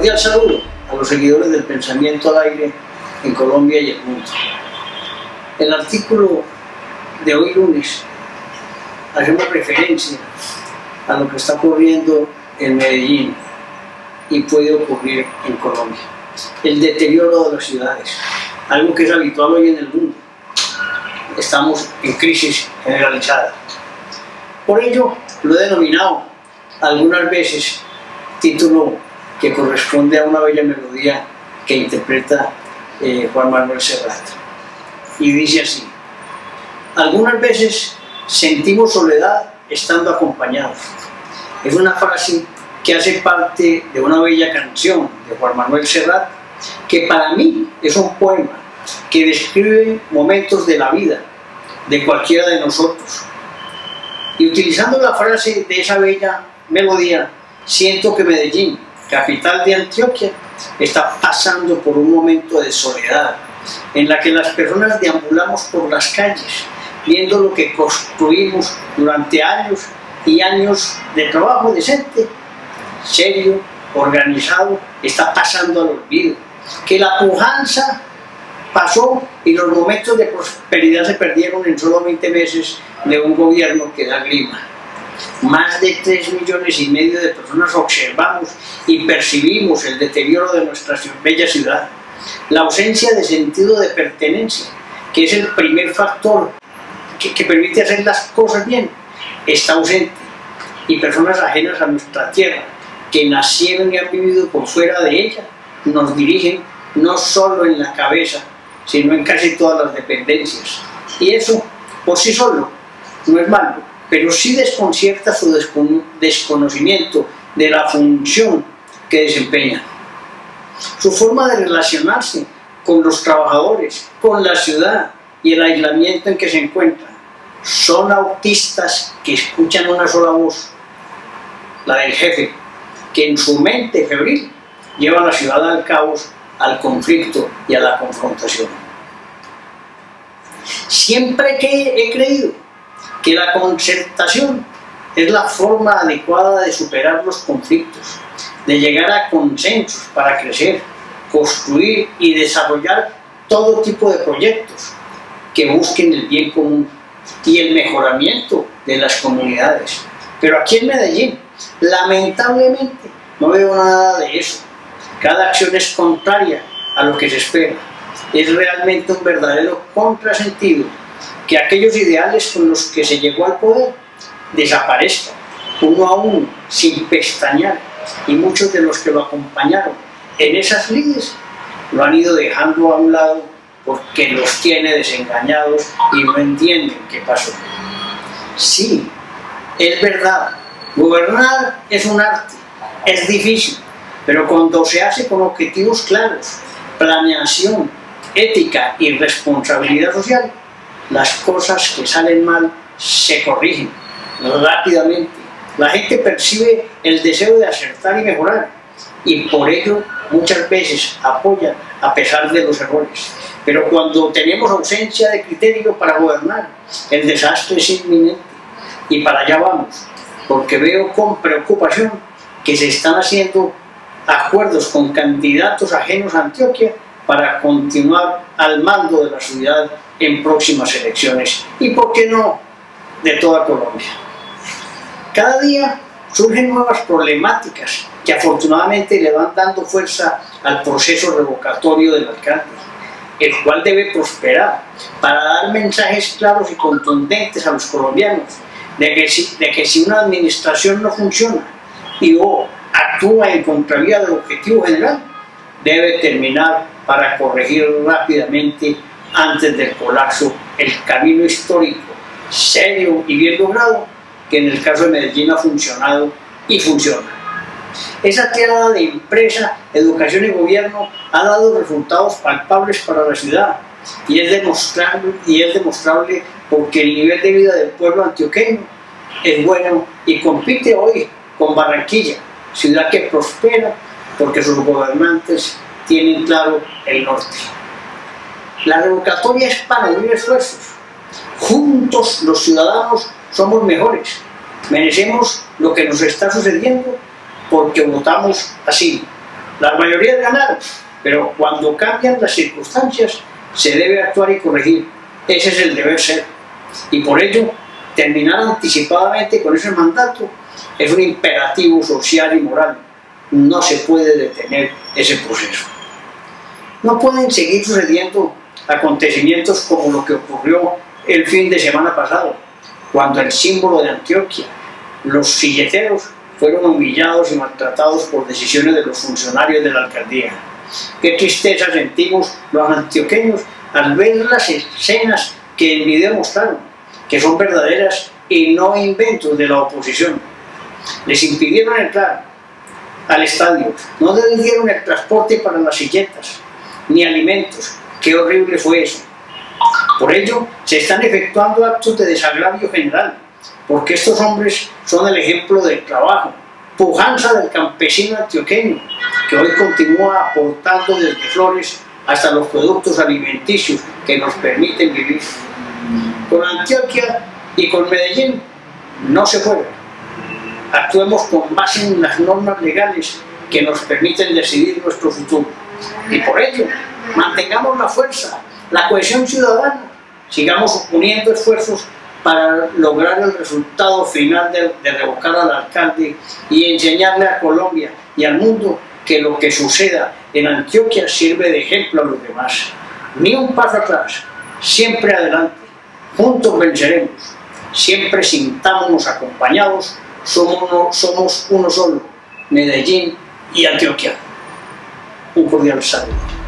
Cordial saludo a los seguidores del pensamiento al aire en Colombia y el mundo. El artículo de hoy lunes hacemos referencia a lo que está ocurriendo en Medellín y puede ocurrir en Colombia. El deterioro de las ciudades, algo que es habitual hoy en el mundo. Estamos en crisis generalizada. Por ello, lo he denominado algunas veces título que corresponde a una bella melodía que interpreta eh, Juan Manuel Serrat. Y dice así, algunas veces sentimos soledad estando acompañados. Es una frase que hace parte de una bella canción de Juan Manuel Serrat, que para mí es un poema que describe momentos de la vida de cualquiera de nosotros. Y utilizando la frase de esa bella melodía, siento que Medellín, capital de Antioquia, está pasando por un momento de soledad, en la que las personas deambulamos por las calles, viendo lo que construimos durante años y años de trabajo decente, serio, organizado, está pasando al olvido. Que la pujanza pasó y los momentos de prosperidad se perdieron en solo 20 meses de un gobierno que da grima. Más de 3 millones y medio de personas observamos y percibimos el deterioro de nuestra bella ciudad. La ausencia de sentido de pertenencia, que es el primer factor que, que permite hacer las cosas bien, está ausente. Y personas ajenas a nuestra tierra, que nacieron y han vivido por fuera de ella, nos dirigen no solo en la cabeza, sino en casi todas las dependencias. Y eso, por sí solo, no es malo, pero sí desconcierta su desconocimiento de la función que desempeña. Su forma de relacionarse con los trabajadores, con la ciudad y el aislamiento en que se encuentran. Son autistas que escuchan una sola voz, la del jefe, que en su mente febril lleva a la ciudad al caos, al conflicto y a la confrontación. Siempre que he creído que la concertación es la forma adecuada de superar los conflictos, de llegar a consensos para crecer, construir y desarrollar todo tipo de proyectos que busquen el bien común y el mejoramiento de las comunidades. Pero aquí en Medellín, lamentablemente, no veo nada de eso. Cada acción es contraria a lo que se espera. Es realmente un verdadero contrasentido que aquellos ideales con los que se llegó al poder desaparezcan uno a uno, sin pestañear, y muchos de los que lo acompañaron en esas lides lo han ido dejando a un lado porque los tiene desengañados y no entienden qué pasó. Sí, es verdad, gobernar es un arte, es difícil, pero cuando se hace con objetivos claros, planeación, ética y responsabilidad social, las cosas que salen mal se corrigen rápidamente. La gente percibe el deseo de acertar y mejorar y por ello muchas veces apoya a pesar de los errores. Pero cuando tenemos ausencia de criterio para gobernar, el desastre es inminente y para allá vamos, porque veo con preocupación que se están haciendo acuerdos con candidatos ajenos a Antioquia para continuar al mando de la ciudad en próximas elecciones y, ¿por qué no?, de toda Colombia. Cada día surgen nuevas problemáticas que afortunadamente le van dando fuerza al proceso revocatorio del alcalde, el cual debe prosperar para dar mensajes claros y contundentes a los colombianos de que si, de que si una administración no funciona y o actúa en contravía del objetivo general, debe terminar para corregir rápidamente antes del colapso el camino histórico serio y bien logrado que en el caso de Medellín ha funcionado y funciona. Esa tirada de empresa, educación y gobierno ha dado resultados palpables para la ciudad y es demostrable, y es demostrable porque el nivel de vida del pueblo antioqueño es bueno y compite hoy con Barranquilla, ciudad que prospera porque sus gobernantes tienen claro el norte. La revocatoria es para unir esfuerzos. Juntos los ciudadanos somos mejores. Merecemos lo que nos está sucediendo porque votamos así. Las mayorías ganaron, pero cuando cambian las circunstancias se debe actuar y corregir. Ese es el deber ser. Y por ello, terminar anticipadamente con ese mandato es un imperativo social y moral. No se puede detener ese proceso. No pueden seguir sucediendo acontecimientos como lo que ocurrió el fin de semana pasado, cuando el símbolo de Antioquia, los silleteros, fueron humillados y maltratados por decisiones de los funcionarios de la alcaldía. Qué tristeza sentimos los antioqueños al ver las escenas que el video mostraron, que son verdaderas y no inventos de la oposición. Les impidieron entrar al estadio, no les dieron el transporte para las silletas, ni alimentos. Qué horrible fue eso. Por ello, se están efectuando actos de desagravio general, porque estos hombres son el ejemplo del trabajo, pujanza del campesino antioqueño, que hoy continúa aportando desde flores hasta los productos alimenticios que nos permiten vivir. Con Antioquia y con Medellín no se puede. Actuemos con base en las normas legales que nos permiten decidir nuestro futuro. Y por ello, mantengamos la fuerza, la cohesión ciudadana, sigamos uniendo esfuerzos para lograr el resultado final de, revocar al alcalde y enseñarle a Colombia y al mundo que lo que suceda en Antioquia sirve de ejemplo a los demás. Ni un paso atrás, siempre adelante, juntos venceremos, siempre sintámonos acompañados, somos uno, somos uno solo, Medellín y Antioquia. Un cordial saludo.